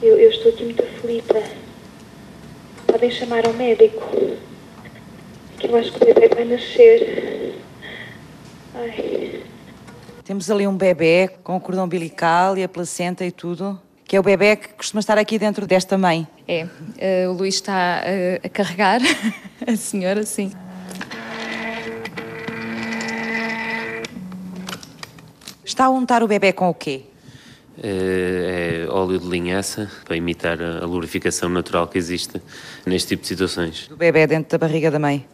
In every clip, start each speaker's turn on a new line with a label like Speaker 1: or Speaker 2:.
Speaker 1: Eu, eu estou aqui muito aflita. Podem chamar ao médico. Que eu acho que o bebê vai nascer. Ai.
Speaker 2: Temos ali um bebê com o cordão umbilical e a placenta e tudo, que é o bebê que costuma estar aqui dentro desta mãe.
Speaker 3: É, uh, o Luís está uh, a carregar a senhora, sim.
Speaker 2: Está a untar o bebê com o quê?
Speaker 4: É, é óleo de linhaça para imitar a lubrificação natural que existe neste tipo de situações.
Speaker 2: O bebê dentro da barriga da mãe.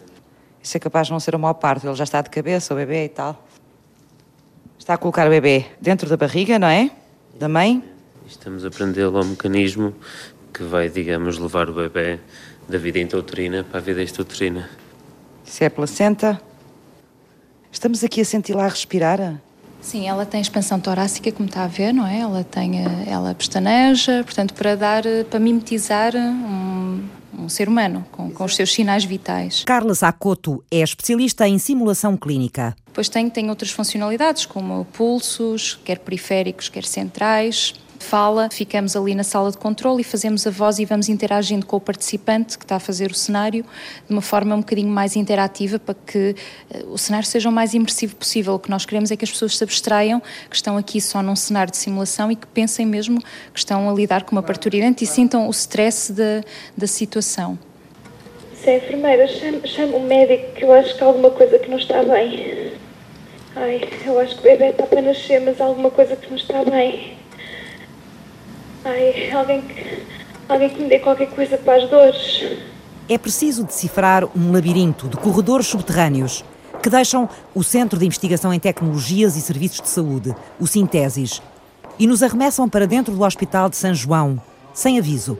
Speaker 2: Isso é capaz de não ser o mau parto, ele já está de cabeça, o bebê e tal. Está a colocar o bebê dentro da barriga, não é? Da mãe.
Speaker 4: Estamos a aprender ao mecanismo que vai, digamos, levar o bebê da vida intrauterina para a vida extrauterina.
Speaker 2: Isso é a placenta. Estamos aqui a senti-la a respirar?
Speaker 3: Sim, ela tem expansão torácica, como está a ver, não é? Ela tem, eh, ela pestaneja, portanto, para dar, eh, para mimetizar um, um ser humano com, com, os seus sinais vitais.
Speaker 5: Carla Sacoto é especialista em simulação clínica.
Speaker 3: Depois tem, tem outras funcionalidades, como pulsos, quer periféricos, quer centrais, fala, ficamos ali na sala de controle e fazemos a voz e vamos interagindo com o participante que está a fazer o cenário de uma forma um bocadinho mais interativa para que uh, o cenário seja o mais imersivo possível. O que nós queremos é que as pessoas se abstraiam, que estão aqui só num cenário de simulação e que pensem mesmo que estão a lidar com uma parturiente e sintam o stress da, da situação.
Speaker 1: Se é enfermeira, chame, chame o médico que eu acho que há alguma coisa que não está bem. Ai, eu acho que o bebê está para nascer, mas há alguma coisa que não está bem. Ai, alguém que, alguém que me dê qualquer coisa para as dores.
Speaker 5: É preciso decifrar um labirinto de corredores subterrâneos que deixam o Centro de Investigação em Tecnologias e Serviços de Saúde, o Sintesis, e nos arremessam para dentro do Hospital de São João, sem aviso.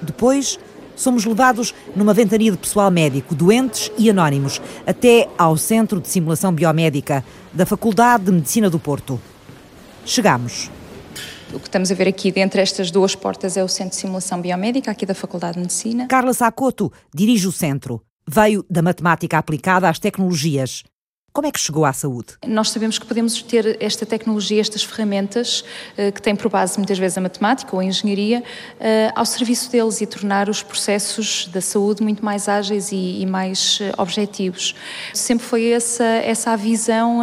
Speaker 5: Depois, somos levados numa ventania de pessoal médico, doentes e anónimos, até ao Centro de Simulação Biomédica da Faculdade de Medicina do Porto. Chegamos.
Speaker 3: O que estamos a ver aqui dentro destas duas portas é o Centro de Simulação Biomédica, aqui da Faculdade de Medicina.
Speaker 5: Carla Sacoto dirige o centro. Veio da matemática aplicada às tecnologias. Como é que chegou à saúde?
Speaker 3: Nós sabemos que podemos ter esta tecnologia, estas ferramentas, eh, que têm por base muitas vezes a matemática ou a engenharia, eh, ao serviço deles e tornar os processos da saúde muito mais ágeis e, mais eh, objetivos. Sempre foi essa, essa a visão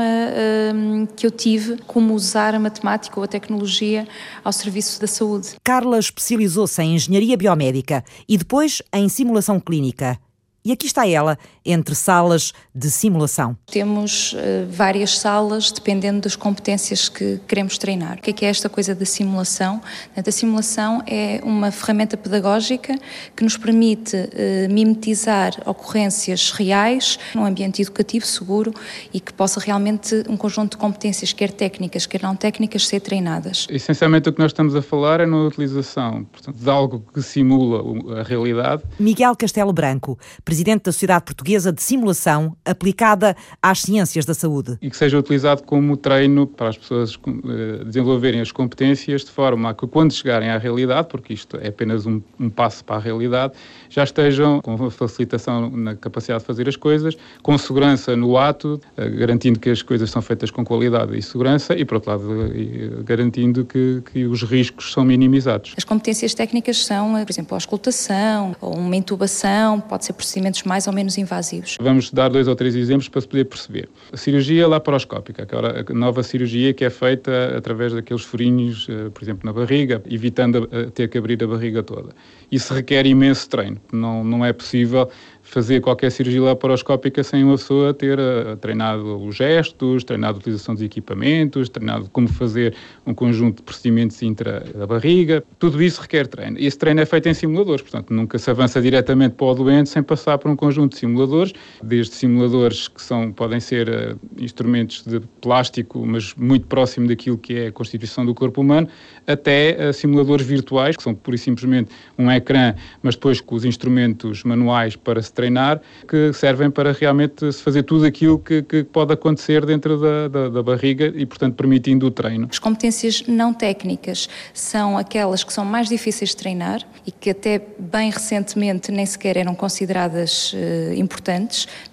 Speaker 3: que eu tive, como usar a matemática ou a tecnologia ao serviço da saúde.
Speaker 5: Carla especializou-se em engenharia biomédica e depois em simulação clínica. E aqui está ela, entre salas de simulação.
Speaker 3: Temos uh, várias salas dependendo das competências que queremos treinar. O que é, que é esta coisa da simulação? A simulação é uma ferramenta pedagógica que nos permite uh, mimetizar ocorrências reais num ambiente educativo seguro e que possa realmente um conjunto de competências, quer técnicas, quer não técnicas, ser treinadas.
Speaker 6: Essencialmente o que nós estamos a falar é na utilização portanto, de algo que simula a realidade.
Speaker 5: Miguel Castelo Branco, presidente da Sociedade Portuguesa de Simulação aplicada às ciências da saúde.
Speaker 6: E que seja utilizado como treino para as pessoas eh, desenvolverem as competências de forma a que, quando chegarem à realidade, porque isto é apenas um, um passo para a realidade, já estejam com facilitação na capacidade de fazer as coisas, com segurança no ato, eh, garantindo que as coisas são feitas com qualidade e segurança e, por outro lado, eh, garantindo que, que os riscos são minimizados.
Speaker 3: As competências técnicas são, por exemplo, a auscultação ou uma intubação, pode ser procedimento procedimentos mais ou menos invasivos.
Speaker 6: Vamos dar dois ou três exemplos para se poder perceber. A cirurgia laparoscópica, aquela é nova cirurgia que é feita através daqueles furinhos, eh, por exemplo, na barriga, evitando ter que abrir a barriga toda. Isso requer imenso treino. Não, não é possível fazer qualquer cirurgia laparoscópica sem uma pessoa ter uh, treinado os gestos, treinado a utilização dos equipamentos, treinado como fazer um conjunto de procedimentos intra da barriga. Tudo isso requer treino. Esse treino é feito em simuladores, portanto, nunca se avança diretamente para o doente sem passar por um conjunto de simuladores, desde simuladores que são, podem ser uh, instrumentos de plástico, mas muito próximo daquilo que é a constituição do corpo humano, até uh, simuladores virtuais, que são pura e simplesmente um ecrã, mas depois com os instrumentos manuais para se treinar, que servem para realmente se fazer tudo aquilo que, que pode acontecer dentro da, da, da, barriga e, portanto, permitindo o treino.
Speaker 3: As competências não técnicas são aquelas que são mais difíceis de treinar e que até bem recentemente nem sequer eram consideradas uh, importantes,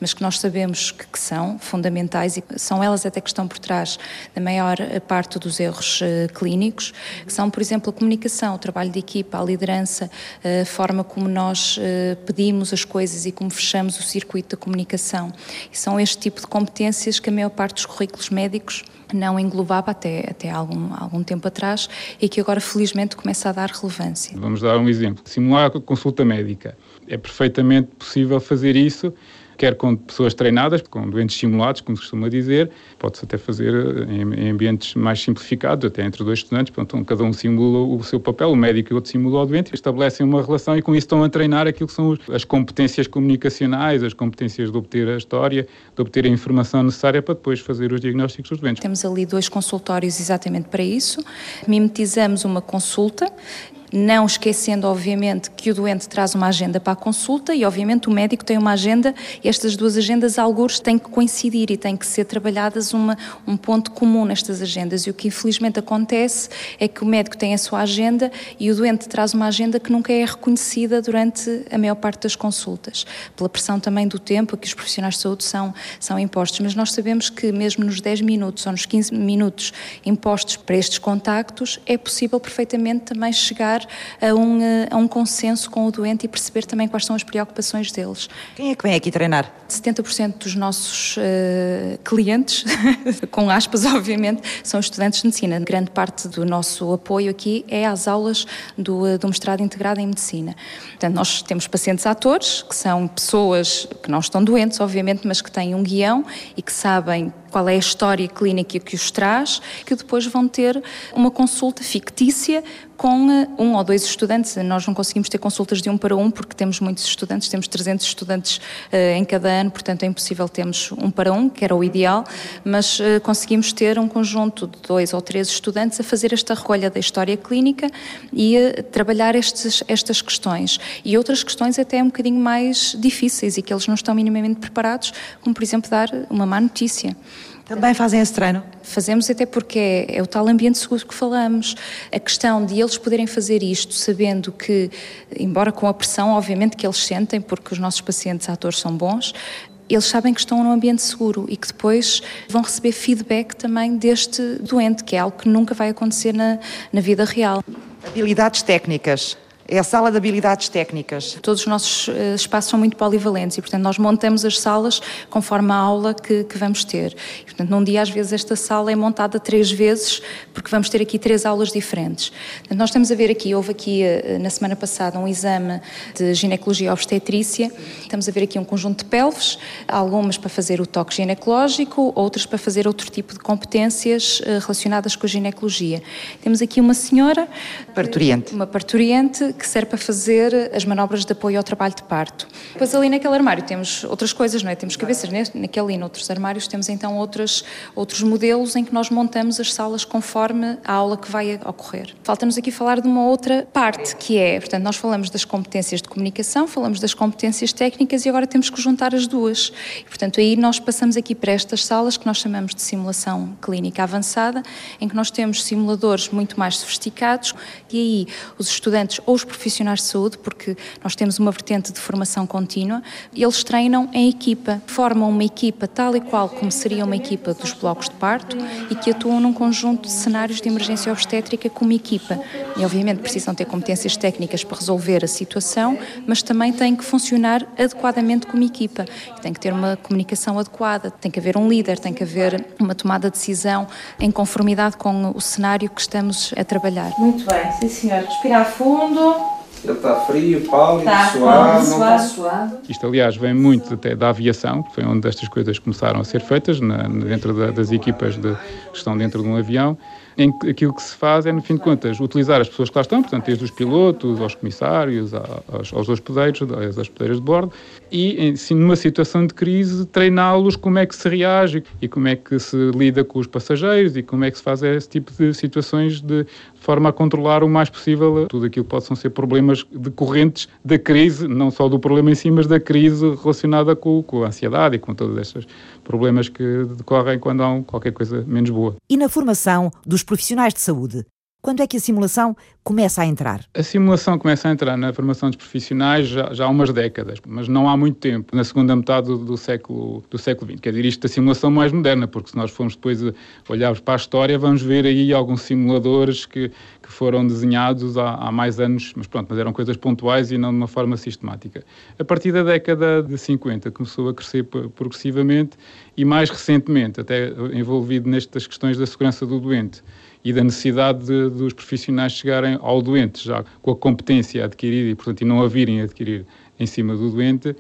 Speaker 3: mas que nós sabemos que, que, são fundamentais e são elas até que estão por trás da maior parte dos erros uh, clínicos, que são, por exemplo, a comunicação, o trabalho de equipa, a liderança, a forma como nós uh, pedimos as coisas e como fechamos o circuito da comunicação. E são este tipo de competências que a maior parte dos currículos médicos não englobava até, até algum, algum tempo atrás e que agora felizmente começa a dar relevância.
Speaker 6: Vamos dar um exemplo. Simular consulta médica. É perfeitamente possível fazer isso quer com pessoas treinadas, com doentes simulados, como se costuma dizer, pode-se até fazer eh, em, em, ambientes mais simplificados, até entre dois estudantes, portanto, cada um simula o seu papel, o médico e o outro simula o doente, estabelecem uma relação e com isso estão a treinar aquilo que são as competências comunicacionais, as competências de obter a história, de obter a informação necessária para depois fazer os diagnósticos dos doentes.
Speaker 3: Temos ali dois consultórios exatamente para isso, mimetizamos uma consulta não esquecendo, obviamente, que o doente traz uma agenda para a consulta e, obviamente, o médico tem uma agenda estas duas agendas, alguns, têm que coincidir e têm que ser trabalhadas uma, um ponto comum nestas agendas. E o que, infelizmente, acontece é que o médico tem a sua agenda e o doente traz uma agenda que nunca é reconhecida durante a maior parte das consultas, pela pressão também do tempo que os profissionais de saúde são, são impostos. Mas nós sabemos que, mesmo nos 10 minutos ou nos 15 minutos impostos para estes contactos, é possível perfeitamente também chegar chegar a um, eh, a um consenso com o doente e perceber também quais são as preocupações deles.
Speaker 2: Quem é que vem aqui treinar?
Speaker 3: 70% dos nossos uh, clientes, com aspas, obviamente, são estudantes de medicina. Grande parte do nosso apoio aqui é às aulas do, eh, do mestrado integrado em medicina. Portanto, nós temos pacientes atores, que são pessoas que não estão doentes, obviamente, mas que têm um guião e que sabem qual é a história clínica que os traz, que depois vão ter uma consulta fictícia com eh, um ou dois estudantes. Nós não conseguimos ter consultas de um para um porque temos muitos estudantes, temos 300 estudantes uh, em cada ano, portanto é impossível termos um para um, que era o ideal, mas uh, conseguimos ter um conjunto de dois ou três estudantes a fazer esta recolha da história clínica e uh, trabalhar estes, estas questões. E outras questões até um bocadinho mais difíceis e que eles não estão minimamente preparados, como por exemplo dar uma má notícia.
Speaker 2: Também fazem esse treino?
Speaker 3: Fazemos até porque é, é, o tal ambiente seguro que falamos. A questão de eles poderem fazer isto sabendo que, embora com a pressão, obviamente, que eles sentem, porque os nossos pacientes atores são bons, eles sabem que estão num ambiente seguro e que depois vão receber feedback também deste doente, que é algo que nunca vai acontecer na, na vida real.
Speaker 2: Habilidades técnicas. É a sala de habilidades técnicas.
Speaker 3: Todos os nossos uh, espaços são muito polivalentes e, portanto, nós montamos as salas conforme a aula que, que vamos ter. E, portanto, num dia, às vezes, esta sala é montada três vezes, porque vamos ter aqui três aulas diferentes. Portanto, nós estamos a ver aqui, houve aqui, uh, na semana passada, um exame de ginecologia e obstetrícia. Estamos a ver aqui um conjunto de pelves, algumas para fazer o toque ginecológico, outras para fazer outro tipo de competências relacionadas com a ginecologia. Temos aqui uma senhora...
Speaker 2: Parturiente.
Speaker 3: Uma parturiente que serve para fazer as manobras de apoio ao trabalho de parto. Depois ali naquele armário temos outras coisas, não é? Temos cabeças, né? naquele e noutros armários temos então outros, outros modelos em que nós montamos as salas conforme a aula que vai ocorrer. Falta-nos aqui falar de uma outra parte, que é, portanto, nós falamos das competências de comunicação, falamos das competências técnicas e agora temos que juntar as duas. E, portanto, aí nós passamos aqui para estas salas que nós chamamos de simulação clínica avançada, em que nós temos simuladores muito mais sofisticados e aí os estudantes ou os profissionais de saúde, porque nós temos uma vertente de formação contínua, eles treinam em equipa, formam uma equipa tal e qual como seria uma equipa dos blocos de parto e que atuam num conjunto de cenários de emergência obstétrica como equipa. E obviamente precisam ter competências técnicas para resolver a situação, mas também têm que funcionar adequadamente como equipa. Tem que ter uma comunicação adequada, tem que haver um líder, tem que haver uma tomada de decisão em conformidade com o cenário que estamos a trabalhar.
Speaker 2: Muito bem, sim senhor. Respirar fundo.
Speaker 7: Ele está frio, pálido, tá, suado.
Speaker 2: suado, suado.
Speaker 6: Isto, aliás, vem muito até da aviação, que foi onde estas coisas começaram a ser feitas, na, dentro da, das equipas de, que estão dentro de um avião em que aquilo que se faz é, no fim de contas, utilizar as pessoas que lá estão, portanto, desde os pilotos, aos comissários, aos, aos hospedeiros, às hospedeiras de bordo, e, assim, numa situação de crise, treiná-los como é que se reage e como é que se lida com os passageiros e como é que se faz esse tipo de situações de forma a controlar o mais possível tudo aquilo que possam ser problemas decorrentes da crise, não só do problema em si, mas da crise relacionada com, com a ansiedade e com todos estes problemas que decorrem quando há qualquer coisa menos boa.
Speaker 5: E na formação dos profissionais de saúde, quando é que a simulação começa a entrar?
Speaker 6: A simulação começa a entrar na formação dos profissionais já, já há umas décadas, mas não há muito tempo, na segunda metade do, século, do século XX. Quer dizer, isto da simulação mais moderna, porque se nós formos depois olharmos para a história, vamos ver aí alguns simuladores que, que foram desenhados há, há mais anos, mas pronto, mas eram coisas pontuais e não de uma forma sistemática. A partir da década de 50 começou a crescer progressivamente e mais recentemente, até envolvido nestas questões da segurança do doente e da necessidade de, dos profissionais chegarem ao doente já com a competência adquirida e, portanto, e não a virem adquirir em cima do doente,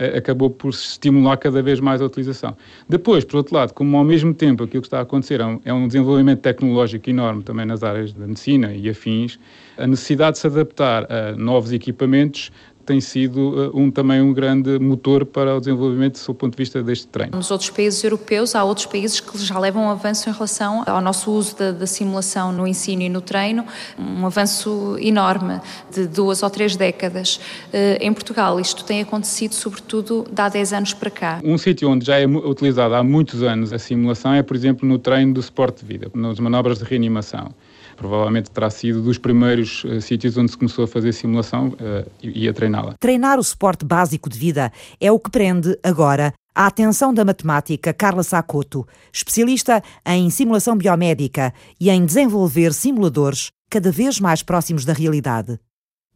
Speaker 6: eh, acabou por estimular cada vez mais a utilização. Depois, por outro lado, como ao mesmo tempo aquilo que está a acontecer é um é desenvolvimento tecnológico enorme também nas áreas da medicina e afins, a necessidade de se adaptar a novos equipamentos tem sido uh, um, também um grande motor para o desenvolvimento do ponto de vista deste treino.
Speaker 3: Nos outros países europeus, há outros países que já levam um avanço em relação ao nosso uso da, da simulação no ensino e no treino, um avanço enorme de duas ou três décadas. Uh, em Portugal, isto tem acontecido sobretudo de há 10 anos para cá.
Speaker 6: Um sítio onde já é utilizado há muitos anos a simulação é, por exemplo, no treino do suporte de vida, nas manobras de reanimação provavelmente terá sido dos primeiros uh, sítios onde se começou a fazer simulação uh, e, e a treiná-la.
Speaker 5: Treinar o suporte básico de vida é o que prende agora a atenção da matemática Carla Sacoto, especialista em simulação biomédica e em desenvolver simuladores cada vez mais próximos da realidade.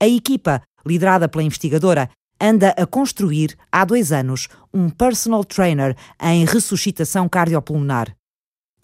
Speaker 5: A equipa, liderada pela investigadora, anda a construir, há dois anos, um personal trainer em ressuscitação cardiopulmonar.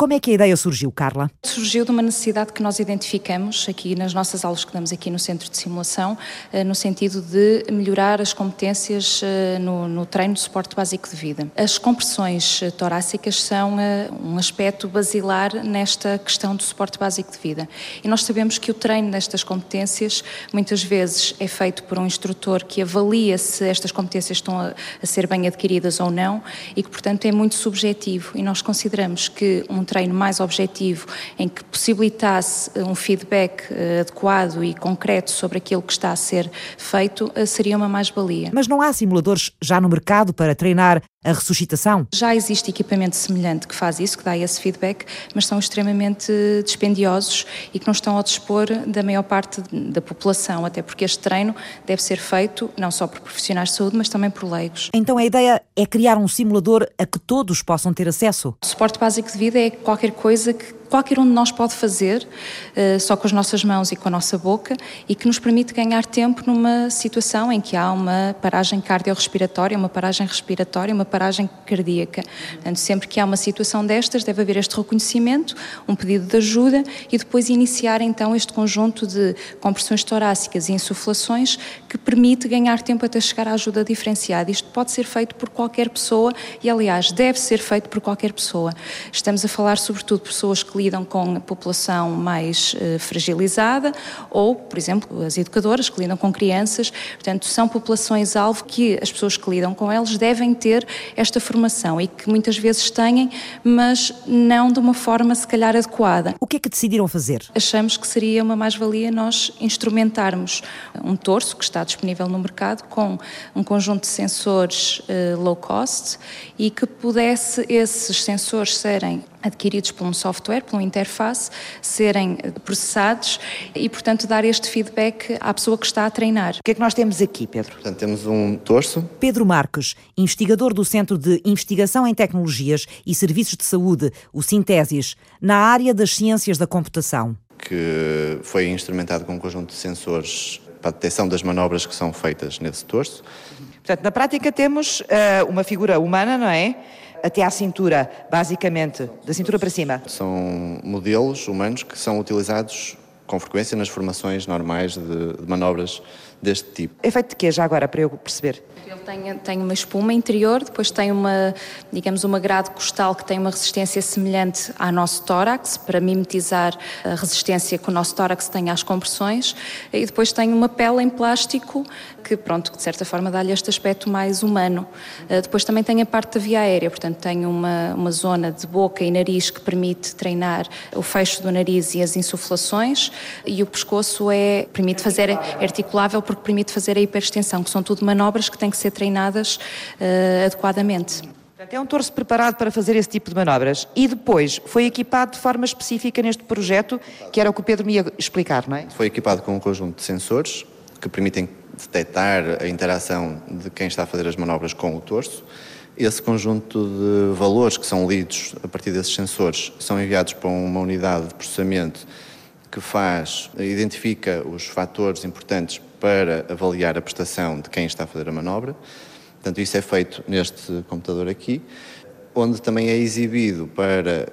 Speaker 5: Como é que a ideia surgiu, Carla?
Speaker 3: Surgiu de uma necessidade que nós identificamos aqui nas nossas aulas que damos aqui no Centro de Simulação, eh, no sentido de melhorar as competências eh, no, no treino de suporte básico de vida. As compressões eh, torácicas são um aspecto basilar nesta questão do suporte básico de vida. E nós sabemos que o treino destas competências muitas vezes é feito por um instrutor que avalia se estas competências estão a, a ser bem adquiridas ou não e que, portanto, é muito subjetivo. E nós consideramos que um treino mais objetivo, em que possibilitasse eh, um feedback eh, adequado e concreto sobre aquilo que está a ser feito, eh, seria uma mais-valia.
Speaker 5: Mas não há simuladores já no mercado para treinar a ressuscitação?
Speaker 3: Já existe equipamento semelhante que faz isso, que dá esse feedback, mas são extremamente dispendiosos e que não estão ao dispor da maior parte da população, até porque este treino deve ser feito não só por profissionais de saúde, mas também por leigos.
Speaker 5: Então a ideia é criar um simulador a que todos possam ter acesso?
Speaker 3: O suporte básico de vida é qualquer coisa que qualquer um de nós pode fazer, uh, só com as nossas mãos e com a nossa boca, e que nos permite ganhar tempo numa situação em que há uma paragem cardiorrespiratória, uma paragem respiratória, uma paragem cardíaca. Portanto, sempre que há uma situação destas, deve haver este reconhecimento, um pedido de ajuda e depois iniciar então este conjunto de compressões torácicas e insuflações que permite ganhar tempo até chegar à ajuda diferenciada. Isto pode ser feito por qualquer pessoa e, aliás, deve ser feito por qualquer pessoa. Estamos a falar sobretudo de pessoas que lidam com a população mais uh, fragilizada ou, por exemplo, as educadoras que lidam com crianças. Portanto, são populações-alvo que as pessoas que lidam com elas devem ter esta formação e que muitas vezes têm, mas não de uma forma, se calhar, adequada.
Speaker 5: O que é que decidiram fazer?
Speaker 3: Achamos que seria uma mais-valia nós instrumentarmos um torso que está disponível no mercado com um conjunto de sensores uh, low cost e que pudesse esses sensores serem adquiridos por um software, por uma interface, serem processados e, portanto, dar este feedback à pessoa que está a treinar.
Speaker 2: O que é que nós temos aqui, Pedro?
Speaker 8: Portanto, temos um torso.
Speaker 5: Pedro Marques, investigador do Centro de Investigação em Tecnologias e Serviços de Saúde, o Sintesis, na área das ciências da computação.
Speaker 8: Que foi instrumentado com um conjunto de sensores para a detecção das manobras que são feitas nesse torso.
Speaker 2: Portanto, na prática temos uh, uma figura humana, não é? Até à cintura, basicamente, da cintura para cima?
Speaker 8: São modelos humanos que são utilizados com frequência nas formações normais de, de manobras deste tipo.
Speaker 2: É feito de quê, já agora, para eu perceber?
Speaker 3: Ele tem, tem uma espuma interior, depois tem uma, digamos, uma grade costal que tem uma resistência semelhante ao nosso tórax, para mimetizar a resistência que o nosso tórax tem às compressões, e depois tem uma pele em plástico que, pronto, de certa forma dá-lhe este aspecto mais humano. Uh, depois também tem a parte da via aérea, portanto tem uma, uma zona de boca e nariz que permite treinar o fecho do nariz e as insuflações, e o pescoço é, permite fazer, é articulável porque permite fazer a hiperextensão, que são tudo manobras que têm que ser treinadas uh, adequadamente.
Speaker 2: Portanto, é um torso preparado para fazer esse tipo de manobras e depois foi equipado de forma específica neste projeto, que era o que o Pedro me ia explicar, não é?
Speaker 8: Foi equipado com um conjunto de sensores que permitem detectar a interação de quem está a fazer as manobras com o torso. Esse conjunto de valores que são lidos a partir desses sensores são enviados para uma unidade de processamento que faz, identifica os fatores importantes para avaliar a prestação de quem está a fazer a manobra. Portanto, isso é feito neste computador aqui, onde também é exibido para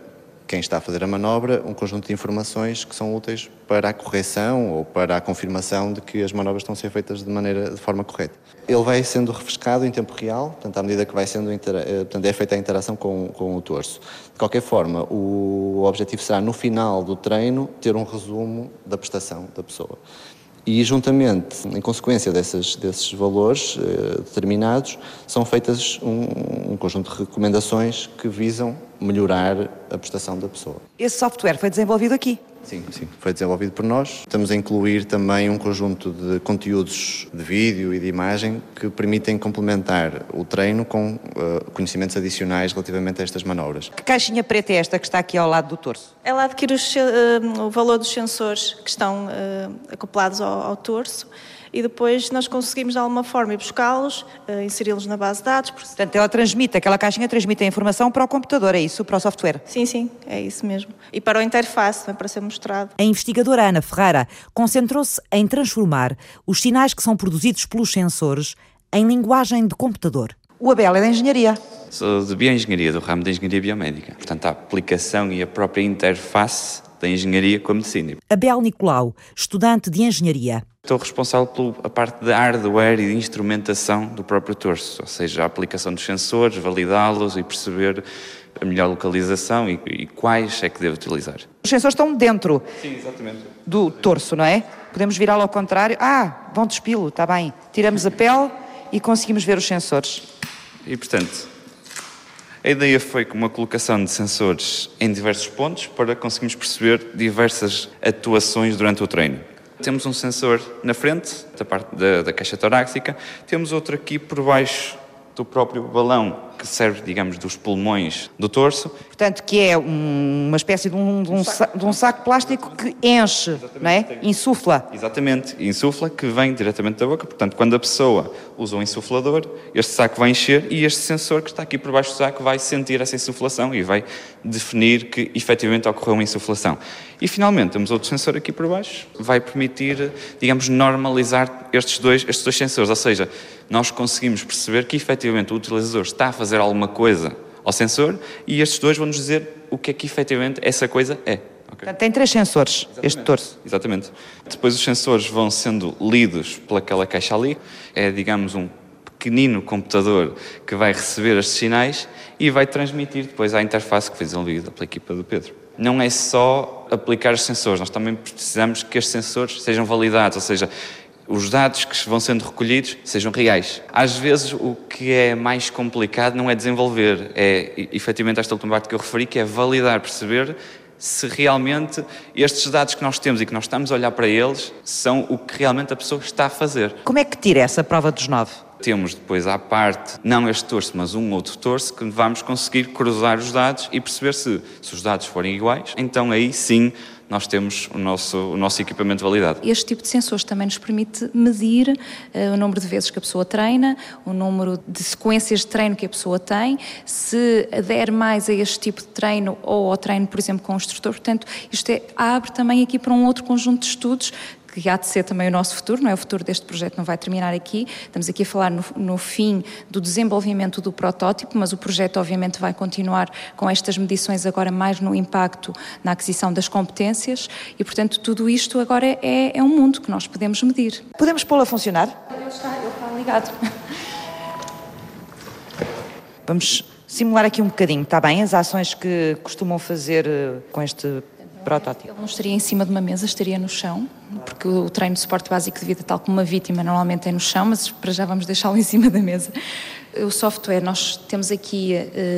Speaker 8: quem está a fazer a manobra um conjunto de informações que são úteis para a correção ou para a confirmação de que as manobras estão a ser feitas de maneira de forma correta. Ele vai sendo refrescado em tempo real, portanto, à medida que vai sendo eh, portanto, é feita a interação com, com o torso. De qualquer forma, o objetivo será no final do treino ter um resumo da prestação da pessoa. E, juntamente, em consequência dessas, desses valores eh, determinados, são feitas um, um, conjunto de recomendações que visam melhorar a prestação da pessoa.
Speaker 2: Esse software foi desenvolvido aqui?
Speaker 8: Sim, sim, foi desenvolvido por nós. Estamos a incluir também um conjunto de conteúdos de vídeo e de imagem que permitem complementar o treino com uh, conhecimentos adicionais relativamente a estas manobras.
Speaker 2: Que caixinha preta é esta que está aqui ao lado do torso?
Speaker 9: Ela adquire uh, o valor dos sensores que estão uh, acoplados ao, ao torso e depois nós conseguimos de alguma forma ir buscá-los, uh, inseri-los na base de dados.
Speaker 2: Portanto, ela transmite, aquela caixinha transmite a informação para o computador, é isso? Para o software?
Speaker 9: Sim, sim, é isso mesmo. E para o interface, é para ser mostrado.
Speaker 5: A investigadora Ana Ferreira concentrou-se em transformar os sinais que são produzidos pelos sensores em linguagem de computador.
Speaker 2: O Abel é da engenharia.
Speaker 10: Sou de bioengenharia, do ramo da engenharia biomédica. Portanto, a aplicação e a própria interface da engenharia com a medicina.
Speaker 5: Abel Nicolau, estudante de engenharia.
Speaker 10: Estou responsável pela parte de hardware e de instrumentação do próprio torso, ou seja, a aplicação dos sensores, validá-los e perceber a melhor localização e, e, quais é que devo utilizar.
Speaker 2: Os sensores estão dentro
Speaker 10: Sim,
Speaker 2: do torso, não é? Podemos virá-lo ao contrário. Ah, vão despilo, está bem. Tiramos a pele e conseguimos ver os sensores.
Speaker 10: E, portanto, a ideia foi com uma colocação de sensores em diversos pontos para conseguirmos perceber diversas atuações durante o treino. Temos um sensor na frente, da parte da, da caixa torácica, temos outro aqui por baixo do próprio balão que serve, digamos, dos pulmões do torso.
Speaker 2: Portanto, que é um, uma espécie de um, de, um saco, de um, saco, plástico que enche, Exatamente. não é? Insufla.
Speaker 10: Exatamente, insufla, que vem diretamente da boca. Portanto, quando a pessoa usa um insuflador, este saco vai encher e este sensor que está aqui por baixo do saco vai sentir essa insuflação e vai definir que efetivamente ocorreu uma insuflação. E finalmente temos outro sensor aqui por baixo, vai permitir, digamos, normalizar estes dois, estes dois sensores, ou seja, nós conseguimos perceber que efetivamente o utilizador está a fazer alguma coisa ao sensor e estes dois vão nos dizer o que é que efetivamente essa coisa é.
Speaker 2: Okay. Portanto, tem três sensores, Exatamente. este torso.
Speaker 10: Exatamente. Depois os sensores vão sendo lidos pelaquela caixa ali. É, digamos, um pequenino computador que vai receber estes sinais e vai transmitir depois à interface que foi desenvolvida pela equipa do Pedro. Não é só aplicar os sensores, nós também precisamos que estes sensores sejam validados, ou seja, os dados que vão sendo recolhidos sejam reais. Às vezes o que é mais complicado não é desenvolver, é efetivamente esta última parte que eu referi, que é validar, perceber se realmente estes dados que nós temos e que nós estamos a olhar para eles são o que realmente a pessoa está a fazer.
Speaker 2: Como é que tira essa prova dos nove?
Speaker 10: Temos depois à parte, não este torso, mas um outro torso, que vamos conseguir cruzar os dados e perceber se, se os dados forem iguais, então aí sim nós temos o nosso, o nosso equipamento validado.
Speaker 3: Este tipo de sensores também nos permite medir uh, o número de vezes que a pessoa treina, o número de sequências de treino que a pessoa tem, se adere mais a este tipo de treino ou ao treino, por exemplo, com o instrutor. Portanto, isto é, abre também aqui para um outro conjunto de estudos que há de ser também o nosso futuro, não é? O futuro deste projeto não vai terminar aqui. Estamos aqui a falar no, no fim do desenvolvimento do protótipo, mas o projeto obviamente vai continuar com estas medições agora mais no impacto na aquisição das competências e, portanto, tudo isto agora é, é um mundo que nós podemos medir.
Speaker 2: Podemos pô-lo a funcionar?
Speaker 3: Ele está, ele está ligado.
Speaker 2: Vamos simular aqui um bocadinho, está bem? As ações que costumam fazer eh, com este protótipo.
Speaker 3: Ele não estaria em cima de uma mesa, estaria no chão, porque o treino de suporte básico de vida, tal como uma vítima, normalmente é no chão, mas para já vamos deixá-lo em cima da mesa. O software, nós temos aqui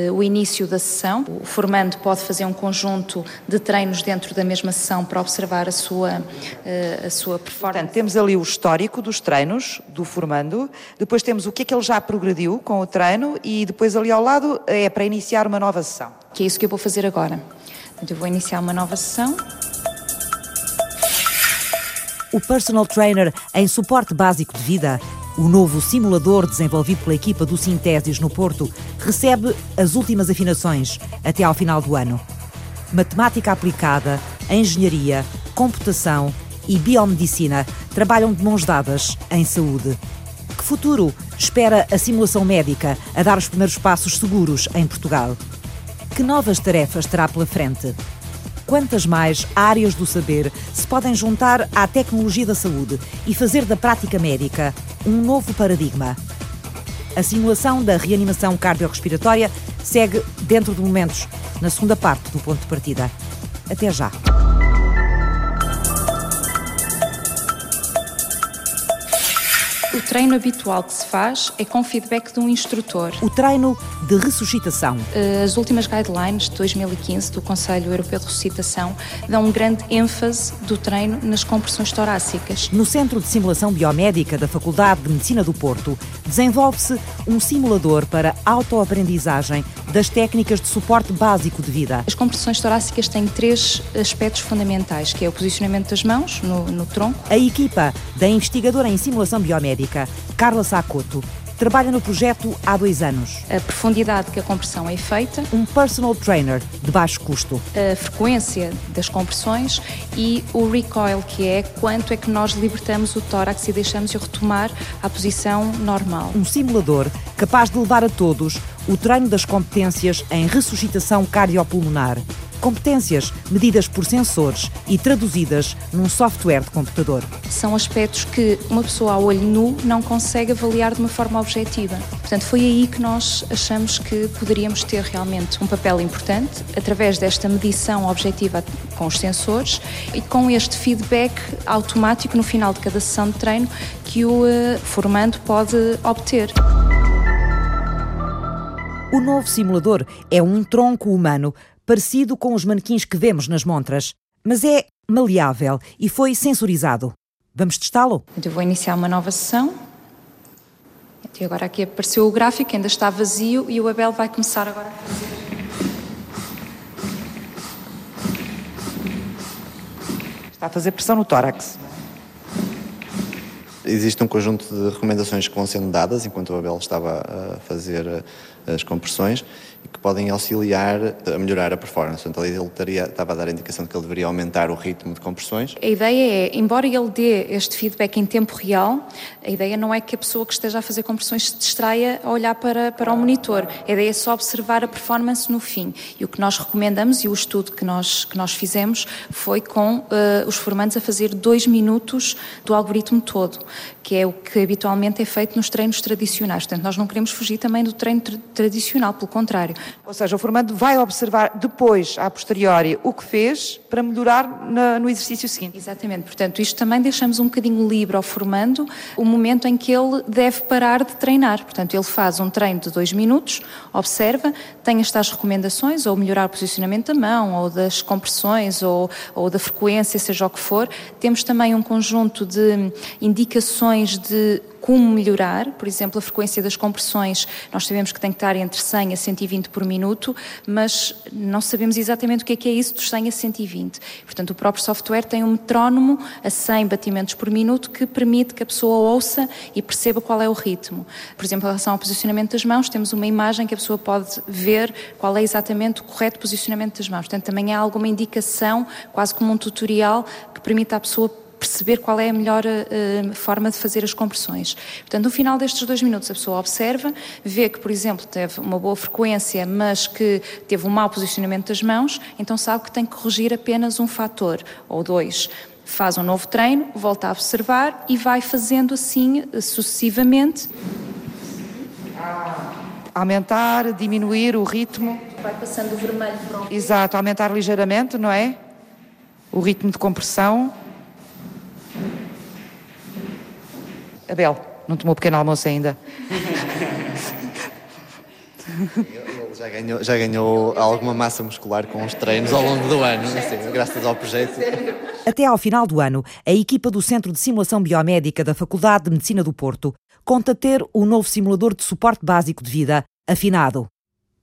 Speaker 3: uh, o início da sessão. O formando pode fazer um conjunto de treinos dentro da mesma sessão para observar a sua, uh, a sua performance.
Speaker 2: Portanto, temos ali o histórico dos treinos do formando, depois temos o que é que ele já progrediu com o treino e depois ali ao lado é para iniciar uma nova sessão.
Speaker 3: Que é isso que eu vou fazer agora. Eu vou iniciar uma nova sessão.
Speaker 5: O personal trainer em suporte básico de vida, o novo simulador desenvolvido pela equipa do Sintesis no Porto, recebe as últimas afinações até ao final do ano. Matemática aplicada, engenharia, computação e biomedicina trabalham de mãos dadas em saúde. Que futuro espera a simulação médica a dar os primeiros passos seguros em Portugal? Que novas tarefas terá pela frente? Quantas mais áreas do saber se podem juntar à tecnologia da saúde e fazer da prática médica um novo paradigma? A simulação da reanimação cardiorrespiratória segue dentro de momentos, na segunda parte do ponto de partida. Até já.
Speaker 3: O treino habitual que se faz é com feedback de um instrutor.
Speaker 5: O treino de ressuscitação.
Speaker 3: Eh, as últimas guidelines de 2015 do Conselho Europeu de Ressuscitação dão um grande ênfase do treino nas compressões torácicas.
Speaker 5: No Centro de Simulação Biomédica da Faculdade de Medicina do Porto, desenvolve-se um simulador para autoaprendizagem das técnicas de suporte básico de vida.
Speaker 3: As compressões torácicas têm três aspectos fundamentais, que é o posicionamento das mãos no, no tronco.
Speaker 5: A equipa da investigadora em simulação biomédica Carla Sacoto, trabalha no projeto há dois anos.
Speaker 3: A profundidade que a compressão é feita.
Speaker 5: Um personal trainer de baixo custo.
Speaker 3: A frequência das compressões e o recoil, que é quanto é que nós libertamos o tórax e deixamos-o retomar à posição normal.
Speaker 5: Um simulador capaz de levar a todos o treino das competências em ressuscitação cardiopulmonar. Competências medidas por sensores e traduzidas num software de computador.
Speaker 3: São aspectos que uma pessoa a olho nu não consegue avaliar de uma forma objetiva. Portanto, foi aí que nós achamos que poderíamos ter realmente um papel importante através desta medição objetiva com os sensores e com este feedback automático no final de cada sessão de treino que o uh, formando pode obter.
Speaker 5: O novo simulador é um tronco humano parecido com os manequins que vemos nas montras, mas é maleável e foi sensorizado. Vamos testá-lo?
Speaker 3: Eu vou iniciar uma nova sessão. E agora aqui apareceu o gráfico, ainda está vazio e o Abel vai começar agora a fazer.
Speaker 2: Está a fazer pressão no tórax.
Speaker 8: Existe um conjunto de recomendações que vão sendo dadas enquanto o Abel estava a fazer eh, as compressões e que podem auxiliar a melhorar a performance. Portanto, ele estaria, estava a dar a indicação de que ele deveria aumentar o ritmo de compressões.
Speaker 3: A ideia é, embora ele dê este feedback em tempo real, a ideia não é que a pessoa que esteja a fazer compressões se distraia a olhar para, para o monitor. A ideia é só observar a performance no fim. E o que nós recomendamos, e o estudo que nós, que nós fizemos, foi com uh, os formandos a fazer dois minutos do algoritmo todo, que é o que habitualmente é feito nos treinos tradicionais. Portanto, nós não queremos fugir também do treino tra tradicional, pelo contrário.
Speaker 2: Ou seja, o formando vai observar depois, a posteriori, o que fez para melhorar na, no exercício seguinte.
Speaker 3: Exatamente. Portanto, isto também deixamos um bocadinho livre ao formando o momento em que ele deve parar de treinar. Portanto, ele faz um treino de dois minutos, observa, tem estas recomendações, ou melhorar o posicionamento da mão, ou das compressões, ou, ou da frequência, seja o que for. Temos também um conjunto de indicações de como melhorar, por exemplo, a frequência das compressões, nós sabemos que tem que estar entre 100 a 120 por minuto, mas não sabemos exatamente o que é que é isso dos 100 a 120. Portanto, o próprio software tem um metrónomo a 100 batimentos por minuto que permite que a pessoa ouça e perceba qual é o ritmo. Por exemplo, em relação ao posicionamento das mãos, temos uma imagem que a pessoa pode ver qual é exatamente o correto posicionamento das mãos. Portanto, também há alguma indicação, quase como um tutorial, que permite à pessoa perceber qual é a melhor uh, forma de fazer as compressões. Portanto, no final destes dois minutos, a pessoa observa, vê que, por exemplo, teve uma boa frequência, mas que teve um mau posicionamento das mãos, então sabe que tem que corrigir apenas um fator ou dois. Faz um novo treino, volta a observar e vai fazendo assim sucessivamente.
Speaker 2: Aumentar, diminuir o ritmo.
Speaker 3: Vai passando o vermelho para o.
Speaker 2: Exato, aumentar ligeiramente, não é? O ritmo de compressão. Abel, não tomou pequeno almoço ainda?
Speaker 8: Ele já ganhou, já ganhou alguma massa muscular com os treinos ao longo do ano, assim, graças ao projeto.
Speaker 5: Até ao final do ano, a equipa do Centro de Simulação Biomédica da Faculdade de Medicina do Porto conta ter o novo simulador de suporte básico de vida afinado.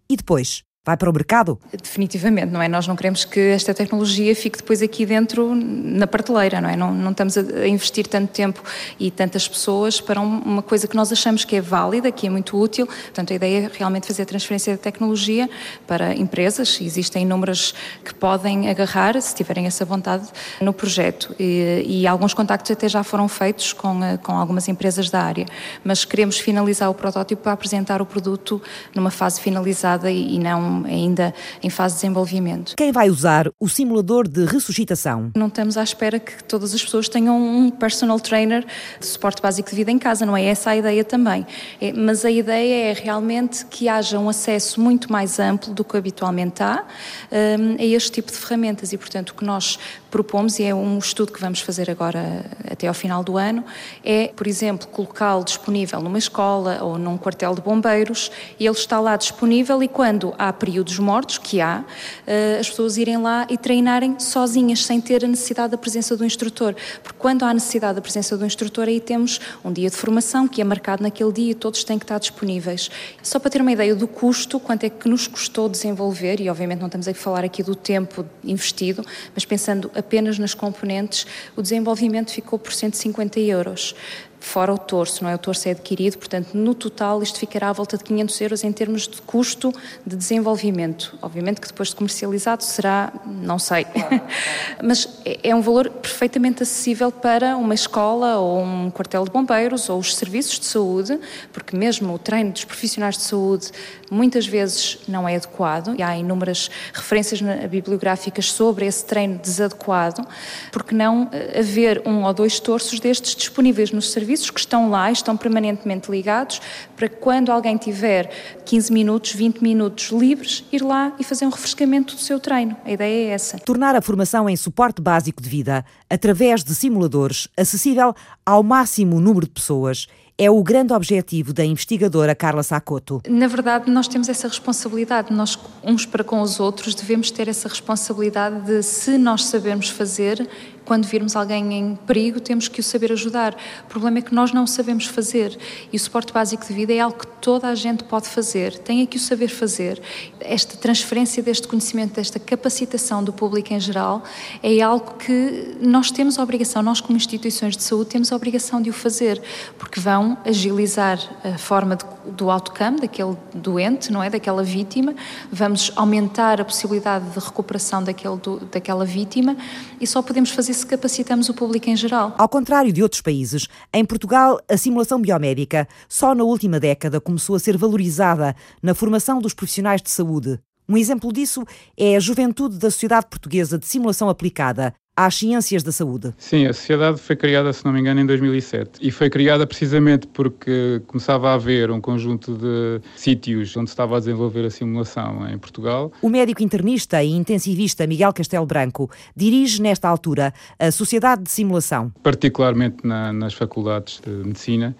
Speaker 5: E depois? Vai para o mercado?
Speaker 3: Definitivamente, não é? Nós não queremos que esta tecnologia fique depois aqui dentro na prateleira, não é? Não, não estamos a investir tanto tempo e tantas pessoas para uma coisa que nós achamos que é válida, que é muito útil. Portanto, a ideia é realmente fazer a transferência da tecnologia para empresas. Existem inúmeras que podem agarrar, se tiverem essa vontade, no projeto. E, e alguns contactos até já foram feitos com, eh, com algumas empresas da área. Mas queremos finalizar o protótipo para apresentar o produto numa fase finalizada e, e não ainda em fase de desenvolvimento.
Speaker 5: Quem vai usar o simulador de ressuscitação?
Speaker 3: Não estamos à espera que todas as pessoas tenham um personal trainer de suporte básico de vida em casa, não é essa a ideia também. É, mas a ideia é realmente que haja um acesso muito mais amplo do que habitualmente há um, a este tipo de ferramentas e, portanto, o que nós propomos, e é um estudo que vamos fazer agora até ao final do ano, é, por exemplo, colocá-lo disponível numa escola ou num quartel de bombeiros e ele está lá disponível e quando há períodos mortos, que há, eh, as pessoas irem lá e treinarem sozinhas, sem ter a necessidade da presença do instrutor. Porque quando há necessidade da presença do instrutor, aí temos um dia de formação que é marcado naquele dia e todos têm que estar disponíveis. Só para ter uma ideia do custo, quanto é que nos custou desenvolver, e obviamente não estamos a falar aqui do tempo investido, mas pensando apenas nas componentes, o desenvolvimento ficou por 150 euros fora o torso, não é? O torso é adquirido, portanto, no total isto ficará à volta de 500 euros em termos de custo de desenvolvimento. Obviamente que depois de comercializado será, não sei, mas é, é um valor perfeitamente acessível para uma escola ou um quartel de bombeiros ou os serviços de saúde, porque mesmo o treino dos profissionais de saúde muitas vezes não é adequado e há inúmeras referências bibliográficas sobre esse treino desadequado, porque não eh, haver um ou dois torsos destes disponíveis nos serviços serviços que estão lá, estão permanentemente ligados, para que quando alguém tiver 15 minutos, 20 minutos livres, ir lá e fazer um refrescamento do seu treino. A ideia é essa.
Speaker 5: Tornar a formação em suporte básico de vida, através de simuladores, acessível ao máximo número de pessoas é o grande objetivo da investigadora Carla Sacoto.
Speaker 3: Na verdade, nós temos essa responsabilidade, nós uns para com os outros devemos ter essa responsabilidade de se nós sabermos fazer, quando virmos alguém em perigo, temos que o saber ajudar. O problema é que nós não sabemos fazer e o suporte básico de vida é algo que toda a gente pode fazer, tem que o saber fazer. Esta transferência deste conhecimento, desta capacitação do público em geral, é algo que nós temos a obrigação, nós como instituições de saúde temos a obrigação de o fazer, porque vão agilizar a forma de, do outcome daquele doente, não é, daquela vítima, vamos aumentar a possibilidade de recuperação daquele, do, daquela vítima e só podemos fazer se capacitamos o público em geral.
Speaker 5: Ao contrário de outros países, em Portugal, a simulação biomédica só na última década começou a ser valorizada na formação dos profissionais de saúde. Um exemplo disso é a juventude da Sociedade Portuguesa de Simulação Aplicada, às ciências da saúde.
Speaker 6: Sim, a sociedade foi criada, se não me engano, em 2007 e foi criada precisamente porque começava a haver um conjunto de sítios onde se estava a desenvolver a simulação em Portugal.
Speaker 5: O médico internista e intensivista Miguel Castelo Branco dirige nesta altura a Sociedade de Simulação.
Speaker 6: Particularmente na, nas faculdades de medicina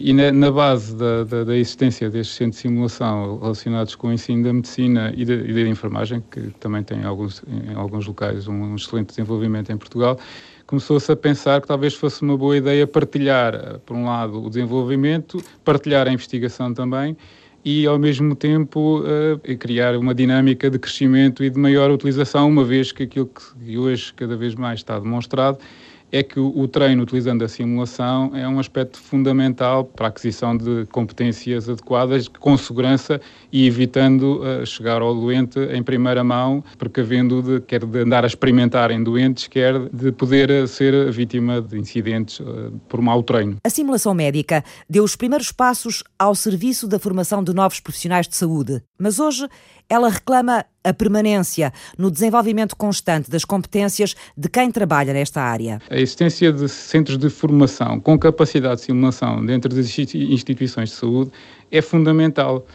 Speaker 6: e na, base da, da, da, existência destes centros de simulação relacionados com o ensino da medicina e da, e da enfermagem, que também tem alguns, em alguns locais um excelente desenvolvimento em Portugal, começou-se a pensar que talvez fosse uma boa ideia partilhar, por um lado, o desenvolvimento, partilhar a investigação também e, ao mesmo tempo, uh, criar uma dinâmica de crescimento e de maior utilização, uma vez que aquilo que hoje cada vez mais está demonstrado é que o treino utilizando a simulação é um aspecto fundamental para a aquisição de competências adequadas, com segurança e evitando uh, chegar ao doente em primeira mão, precavendo de quer de andar a experimentar em doentes, quer de poder eh, ser vítima de incidentes uh, por mau treino.
Speaker 5: A simulação médica deu os primeiros passos ao serviço da formação de novos profissionais de saúde, mas hoje ela reclama a permanência no desenvolvimento constante das competências de quem trabalha nesta área.
Speaker 6: A existência de centros de formação com capacidade de simulação dentro das instituições de saúde é fundamental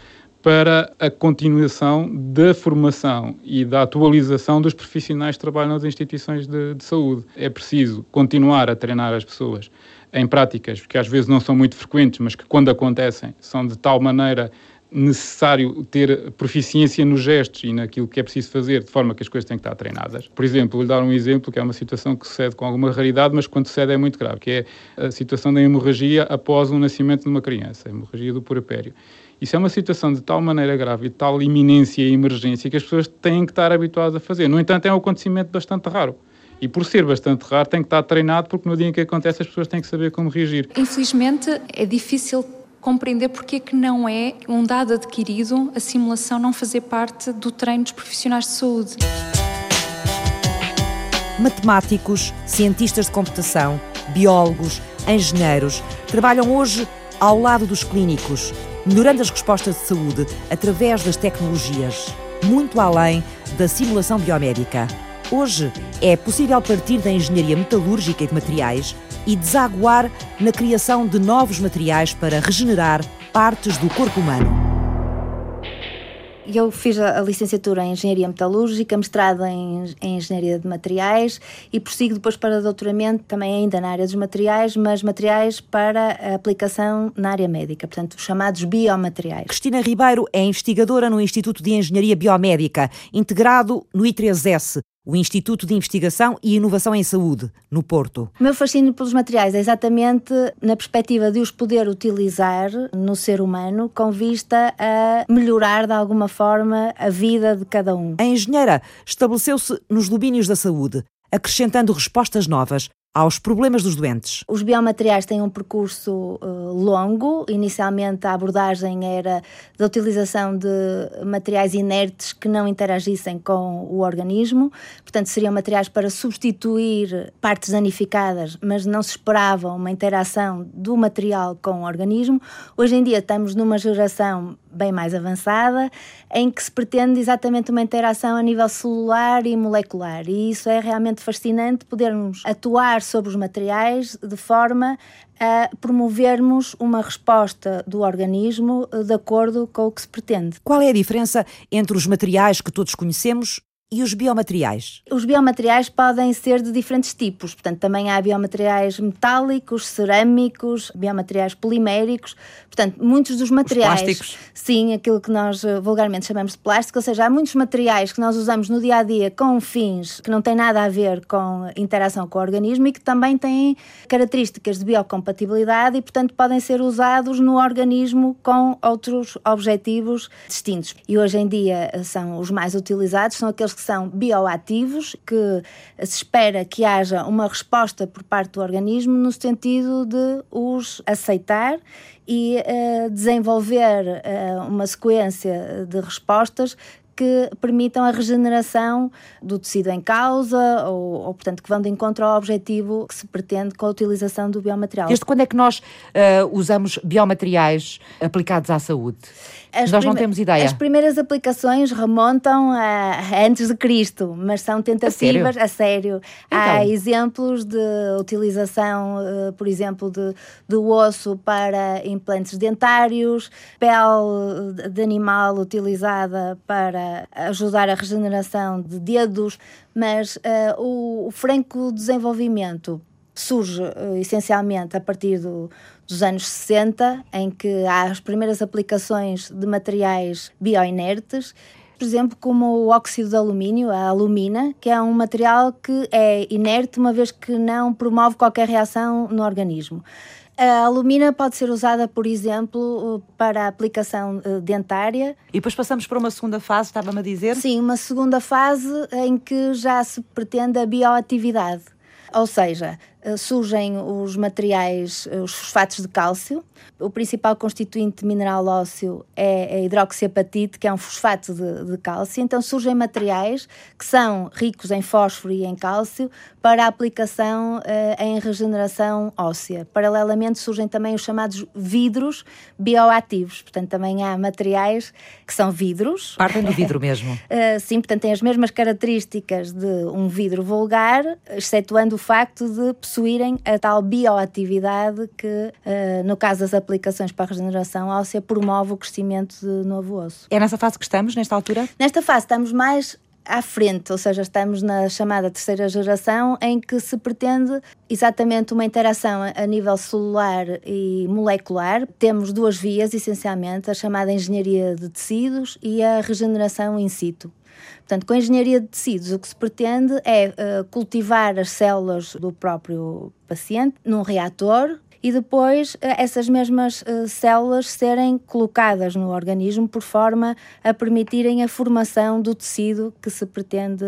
Speaker 6: para a continuação da formação e da atualização dos profissionais que trabalham nas instituições de, de, saúde. É preciso continuar a treinar as pessoas em práticas que às vezes não são muito frequentes, mas que quando acontecem são de tal maneira necessário ter proficiência nos gestos e naquilo que é preciso fazer, de forma que as coisas têm que estar treinadas. Por exemplo, vou-lhe dar um exemplo que é uma situação que sucede com alguma raridade, mas quando sucede é muito grave, que é a situação da hemorragia após o nascimento de uma criança, a hemorragia do puerpério. Isso é uma situação de tal maneira grave de tal iminência e emergência que as pessoas têm que estar habituadas a fazer. No entanto, é um acontecimento bastante raro. E por ser bastante raro, tem que estar treinado, porque no dia em que acontece, as pessoas têm que saber como reagir.
Speaker 3: Infelizmente, é difícil compreender porque é que não é um dado adquirido a simulação não fazer parte do treino dos profissionais de saúde.
Speaker 5: Matemáticos, cientistas de computação, biólogos, engenheiros trabalham hoje ao lado dos clínicos, melhorando as respostas de saúde através das tecnologias, muito além da simulação biomédica. Hoje é possível partir da engenharia metalúrgica e de materiais e desaguar na criação de novos materiais para regenerar partes do corpo humano.
Speaker 11: Eu fiz a licenciatura em Engenharia Metalúrgica, mestrado em, em, Engenharia de Materiais e prossigo depois para doutoramento também ainda na área dos materiais, mas materiais para aplicação na área médica, portanto, chamados biomateriais.
Speaker 5: Cristina Ribeiro é investigadora no Instituto de Engenharia Biomédica, integrado no I3S, o Instituto de Investigação e Inovação em Saúde, no Porto.
Speaker 11: O meu fascínio pelos materiais é exatamente na perspectiva de os poder utilizar no ser humano com vista a melhorar de alguma forma a vida de cada um.
Speaker 5: A engenheira estabeleceu-se nos domínios da saúde, acrescentando respostas novas aos problemas dos doentes.
Speaker 11: Os biomateriais têm um percurso uh, longo. Inicialmente, a abordagem era da utilização de materiais inertes que não interagissem com o organismo. Portanto, seriam materiais para substituir partes danificadas, mas não se esperava uma interação do material com o organismo. Hoje em dia, estamos numa geração bem mais avançada, em que se pretende exatamente uma interação a nível celular e molecular. E isso é realmente fascinante, podermos atuar sobre os materiais de forma a promovermos uma resposta do organismo de acordo com o que se pretende.
Speaker 5: Qual é a diferença entre os materiais que todos conhecemos e os biomateriais?
Speaker 11: Os biomateriais podem ser de diferentes tipos, portanto, também há biomateriais metálicos, cerâmicos, biomateriais poliméricos, portanto, muitos dos materiais.
Speaker 5: Os plásticos.
Speaker 11: Sim, aquilo que nós eh, vulgarmente chamamos de plástico, ou seja, há muitos materiais que nós usamos no dia a dia com fins que não têm nada a ver com interação com o organismo e que também têm características de biocompatibilidade e, portanto, podem ser usados no organismo com outros objetivos distintos. E hoje em dia eh, são os mais utilizados, são aqueles que são bioativos, que se espera que haja uma resposta por parte do organismo no sentido de os aceitar e uh, desenvolver uh, uma sequência de respostas que permitam a regeneração do tecido em causa ou, ou, portanto, que vão de encontro ao objetivo que se pretende com a utilização do biomaterial.
Speaker 5: Desde quando é que nós uh, usamos biomateriais aplicados à saúde? As Nós não temos ideia.
Speaker 11: As primeiras aplicações remontam a, a antes de Cristo, mas são tentativas a sério. A sério. Então. Há exemplos de utilização, uh, por exemplo, de, do osso para implantes dentários, pele de animal utilizada para ajudar a regeneração de dedos, mas uh, o, o franco desenvolvimento surge uh, essencialmente a partir do, dos anos 60, em que há as primeiras aplicações de materiais bioinertes, por exemplo, como o óxido de alumínio, a alumina, que é um material que é inerte, uma vez que não promove qualquer reação no organismo. A alumina pode ser usada, por exemplo, para a aplicação eh, dentária.
Speaker 5: E depois passamos para uma segunda fase, estava-me a dizer?
Speaker 11: Sim, uma segunda fase em que já se pretende a bioatividade. Ou seja, surgem os materiais, eh, os fosfatos de cálcio. O principal constituinte mineral ósseo é a hidroxiapatite, que é um fosfato de, de, cálcio. Então surgem materiais que são ricos em fósforo e em cálcio para a aplicação uh, em regeneração óssea. Paralelamente surgem também os chamados vidros bioativos. Portanto, também há materiais que são vidros.
Speaker 5: Partem do vidro mesmo.
Speaker 11: sim, portanto, têm as mesmas características de um vidro vulgar, excetuando o facto de possuírem a tal bioatividade que, uh, no caso das aplicações para a regeneração óssea, promove o crescimento de novo osso.
Speaker 5: É nessa fase que estamos, nesta altura?
Speaker 11: Nesta fase estamos mais à frente, ou seja, estamos na chamada terceira geração, em que se pretende exatamente uma interação a nível celular e molecular. Temos duas vias, essencialmente, a chamada engenharia de tecidos e a regeneração in situ. Portanto, com a engenharia de tecidos, o que se pretende é uh, cultivar as células do próprio paciente num reator e depois eh, essas mesmas uh, células serem colocadas no organismo por forma a permitirem a formação do tecido que se pretende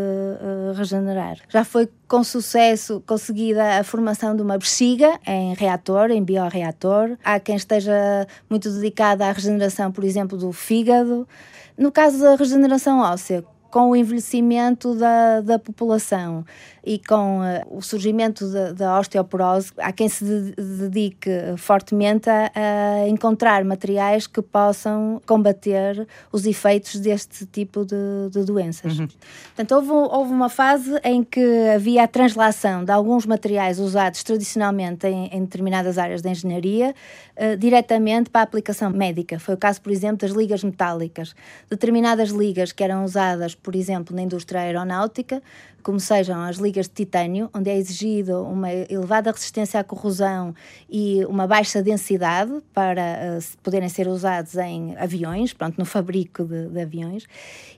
Speaker 11: regenerar. Já foi com sucesso conseguida a formação de uma bexiga em reator, em bioreator. Há quem esteja muito dedicado à regeneração, por exemplo, do fígado. No caso da regeneração óssea, com o envelhecimento da, da população e com uh, o surgimento da osteoporose, há quem se dedique fortemente a, a, encontrar materiais que possam combater os efeitos deste tipo de, de doenças. Uhum. Portanto, houve, houve, uma fase em que havia a translação de alguns materiais usados tradicionalmente em, em determinadas áreas da engenharia uh, diretamente para a aplicação médica. Foi o caso, por exemplo, das ligas metálicas. Determinadas ligas que eram usadas, por exemplo, na indústria aeronáutica, como sejam as ligas de titânio, onde é exigido uma elevada resistência à corrosão e uma baixa densidade para uh, poderem ser usados em aviões, pronto, no fabrico de, de aviões,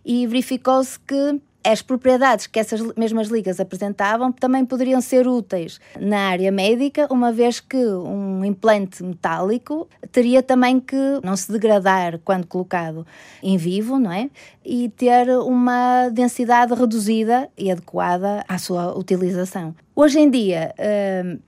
Speaker 11: e verificou-se que as propriedades que essas mesmas ligas apresentavam também poderiam ser úteis na área médica, uma vez que um implante metálico teria também que não se degradar quando colocado em vivo, não é? E ter uma densidade reduzida e adequada à sua utilização. Hoje em dia, hum,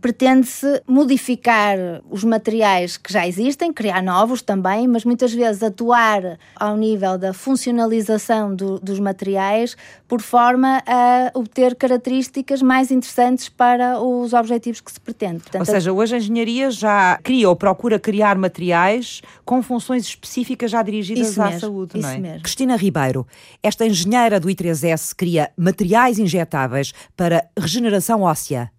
Speaker 11: pretende-se modificar os materiais que já existem, criar novos também, mas muitas vezes atuar ao nível da funcionalização do, dos materiais por forma a obter características mais interessantes para os objetivos que se pretende.
Speaker 5: Portanto, ou seja, hoje a engenharia já cria ou procura criar materiais com funções específicas já dirigidas à
Speaker 11: mesmo,
Speaker 5: saúde,
Speaker 11: não
Speaker 5: é?
Speaker 11: Mesmo.
Speaker 5: Cristina Ribeiro, esta engenheira do I3S cria materiais injetáveis para regeneração óssea.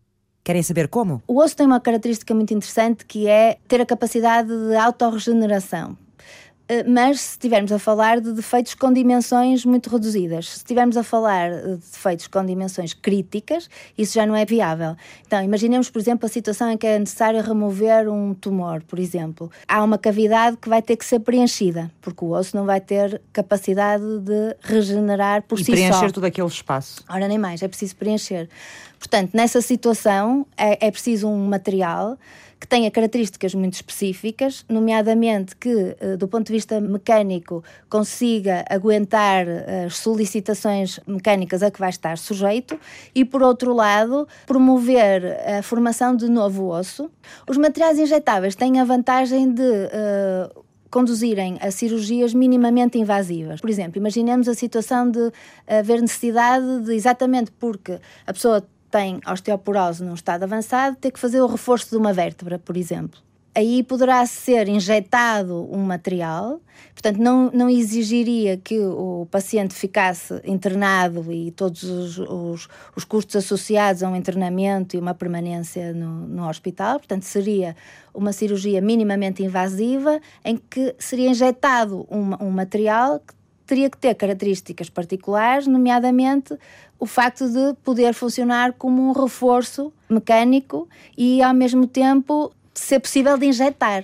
Speaker 5: Querem saber como?
Speaker 11: O osso tem uma característica muito interessante que é ter a capacidade de autorregeneração. Eh, mas se estivermos a falar de defeitos com dimensões muito reduzidas, se estivermos a falar de defeitos com dimensões críticas, isso já não é viável. Então, imaginemos, por exemplo, a situação em que é necessário remover um tumor, por exemplo. Há uma cavidade que vai ter que ser preenchida, porque o osso não vai ter capacidade de regenerar por
Speaker 5: e
Speaker 11: si
Speaker 5: só. E preencher
Speaker 11: todo
Speaker 5: aquele espaço.
Speaker 11: Ora, nem mais, é preciso preencher. Portanto, nessa situação é, é preciso um material que tenha características muito específicas, nomeadamente que, eh, do ponto de vista mecânico, consiga aguentar eh, as solicitações mecânicas a que vai estar sujeito e, por outro lado, promover a formação de novo osso. Os materiais injetáveis têm a vantagem de uh, conduzirem a cirurgias minimamente invasivas. Por exemplo, imaginemos a situação de haver necessidade de, exatamente porque a pessoa tem osteoporose num estado avançado, ter que fazer o reforço de uma vértebra, por exemplo. Aí poderá ser injetado um material, portanto, não, não exigiria que o paciente ficasse internado e todos os, os, os custos associados a um internamento e uma permanência no, no hospital. Portanto, seria uma cirurgia minimamente invasiva em que seria injetado um, um material que teria que ter características particulares, nomeadamente o facto de poder funcionar como um reforço mecânico e, ao mesmo tempo, ser possível de injetar.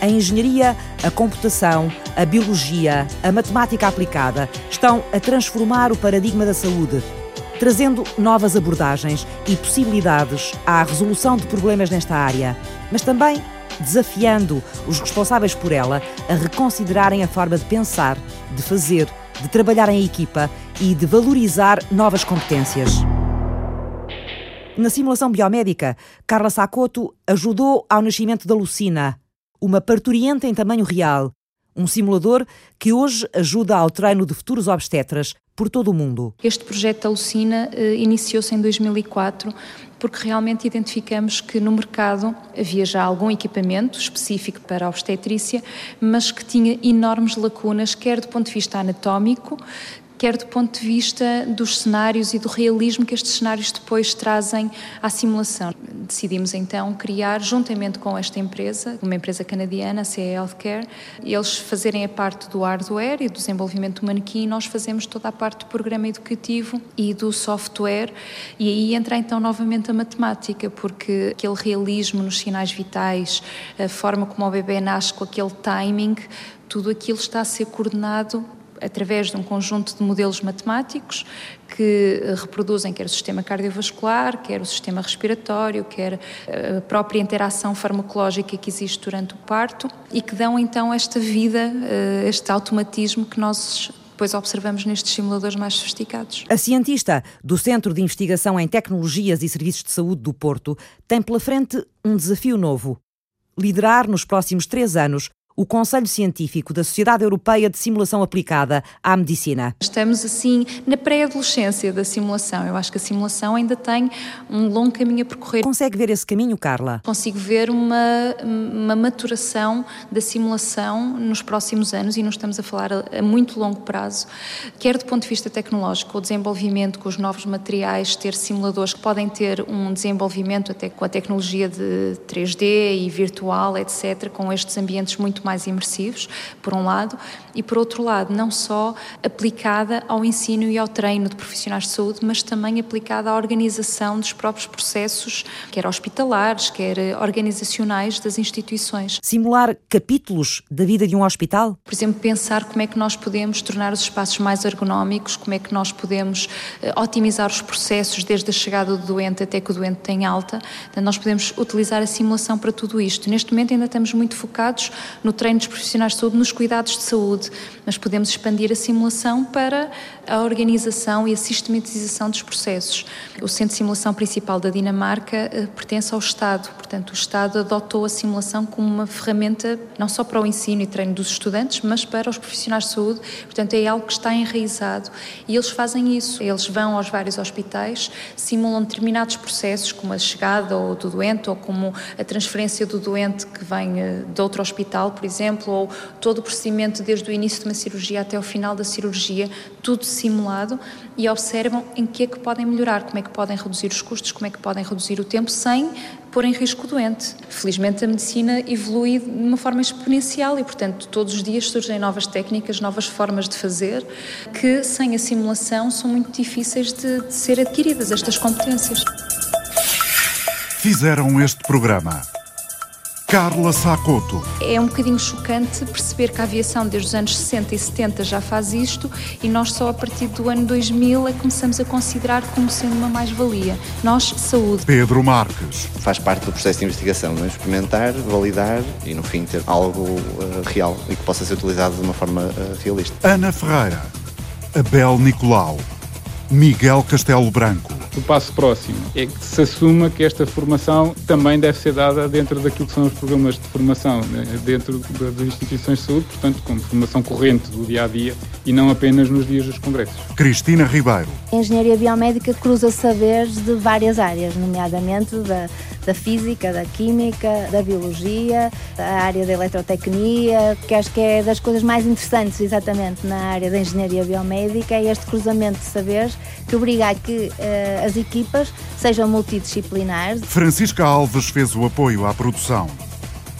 Speaker 5: A engenharia, a computação, a biologia, a matemática aplicada estão a transformar o paradigma da saúde, trazendo novas abordagens e possibilidades à resolução de problemas nesta área, mas também desafiando os responsáveis por ela a reconsiderarem a forma de pensar, de fazer, de trabalhar em equipa e de valorizar novas competências. Na simulação biomédica, Carla Sacoto ajudou ao nascimento da Lucina, uma parturienta em tamanho real, um simulador que hoje ajuda ao treino de futuros obstetras por todo o mundo.
Speaker 3: Este projeto da Lucina eh, iniciou-se em 2004 porque realmente identificamos que no mercado havia já algum equipamento específico para a obstetrícia, mas que tinha enormes lacunas, quer do ponto de vista anatómico, quer do ponto de vista dos cenários e do realismo que estes cenários depois trazem à simulação. Decidimos então criar, juntamente com esta empresa, uma empresa canadiana, a CE Healthcare, eles fazerem a parte do hardware e do desenvolvimento do manequim nós fazemos toda a parte do programa educativo e do software e aí entra então novamente a matemática, porque aquele realismo nos sinais vitais, a forma como o bebê nasce com aquele timing, tudo aquilo está a ser coordenado através de um conjunto de modelos matemáticos que eh, reproduzem quer o sistema cardiovascular, quer o sistema respiratório, quer eh, a própria interação farmacológica que existe durante o parto e que dão então esta vida, eh, este automatismo que nós depois observamos nestes simuladores mais sofisticados.
Speaker 5: A cientista do Centro de Investigação em Tecnologias e Serviços de Saúde do Porto tem pela frente um desafio novo. Liderar nos próximos três anos o Conselho Científico da Sociedade Europeia de Simulação Aplicada à Medicina.
Speaker 3: Estamos, assim, na pré-adolescência da simulação. Eu acho que a simulação ainda tem um longo caminho a percorrer.
Speaker 5: Consegue ver esse caminho, Carla?
Speaker 3: Consigo ver uma, uma maturação da simulação nos próximos anos e não estamos a falar a, a muito longo prazo, quer do ponto de vista tecnológico, o desenvolvimento com os novos materiais, ter simuladores que podem ter um desenvolvimento até com a tecnologia de 3D e virtual, etc., com estes ambientes muito mais imersivos, por um lado, e por outro lado, não só aplicada ao ensino e ao treino de profissionais de saúde, mas também aplicada à organização dos próprios processos, quer hospitalares, quer organizacionais das instituições.
Speaker 5: Simular capítulos da vida de um hospital?
Speaker 3: Por exemplo, pensar como é que nós podemos tornar os espaços mais ergonómicos, como é que nós podemos eh, otimizar os processos desde a chegada do doente até que o doente tenha alta. Então, nós podemos utilizar a simulação para tudo isto. Neste momento ainda estamos muito focados no treino dos profissionais de saúde, nos cuidados de saúde, mas podemos expandir a simulação para a organização e a sistematização dos processos. O Centro de Simulação Principal da Dinamarca eh, pertence ao Estado, portanto, o Estado adotou a simulação como uma ferramenta não só para o ensino e treino dos estudantes, mas para os profissionais de saúde, portanto, é algo que está enraizado e eles fazem isso. Eles vão aos vários hospitais, simulam determinados processos, como a chegada do doente ou como a transferência do doente que vem eh, de outro hospital, por exemplo, ou todo o procedimento desde o início de uma cirurgia até o final da cirurgia, tudo simulado e observam em que é que podem melhorar, como é que podem reduzir os custos, como é que podem reduzir o tempo sem pôr em risco o doente. Felizmente a medicina evolui de uma forma exponencial e, portanto, todos os dias surgem novas técnicas, novas formas de fazer que sem a simulação são muito difíceis de, de ser adquiridas estas competências.
Speaker 12: Fizeram este programa Carla Sacoto.
Speaker 3: É um bocadinho chocante perceber que a aviação desde os anos 60 e 70 já faz isto e nós só a partir do ano 2000 é que começamos a considerar como sendo uma mais-valia. Nós, saúde.
Speaker 12: Pedro Marques.
Speaker 8: Faz parte do processo de investigação, não é? experimentar, validar e no fim ter algo uh, real e que possa ser utilizado de uma forma uh, realista.
Speaker 12: Ana Ferreira. Abel Nicolau. Miguel Castelo Branco.
Speaker 6: O passo próximo é que se assuma que esta formação também deve ser dada dentro daquilo que são os programas de formação, né, dentro das instituições de saúde, portanto, como formação corrente do dia a dia e não apenas nos dias dos congressos.
Speaker 12: Cristina Ribeiro.
Speaker 11: A engenharia biomédica cruza saberes de várias áreas, nomeadamente da da física, da química, da biologia, da área da eletrotecnia, que acho que é das coisas mais interessantes exatamente na área da engenharia biomédica, é este cruzamento de saberes que obriga a que uh, as equipas sejam multidisciplinares.
Speaker 12: Francisca Alves fez o apoio à produção.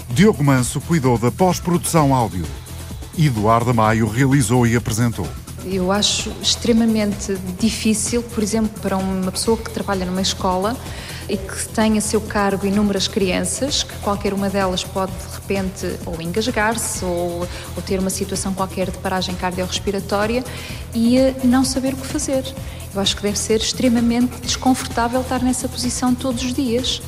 Speaker 12: Diogo Manso cuidou da pós-produção áudio. Eduardo Maio realizou e apresentou.
Speaker 3: Eu acho extremamente difícil, por exemplo, para uma pessoa que trabalha numa escola, e que tem a seu cargo inúmeras crianças, que qualquer uma delas pode de repente ou engasgar-se ou, ou ter uma situação qualquer de paragem cardiorrespiratória e eh, não saber o que fazer. Eu acho que deve ser extremamente desconfortável estar nessa posição todos os dias.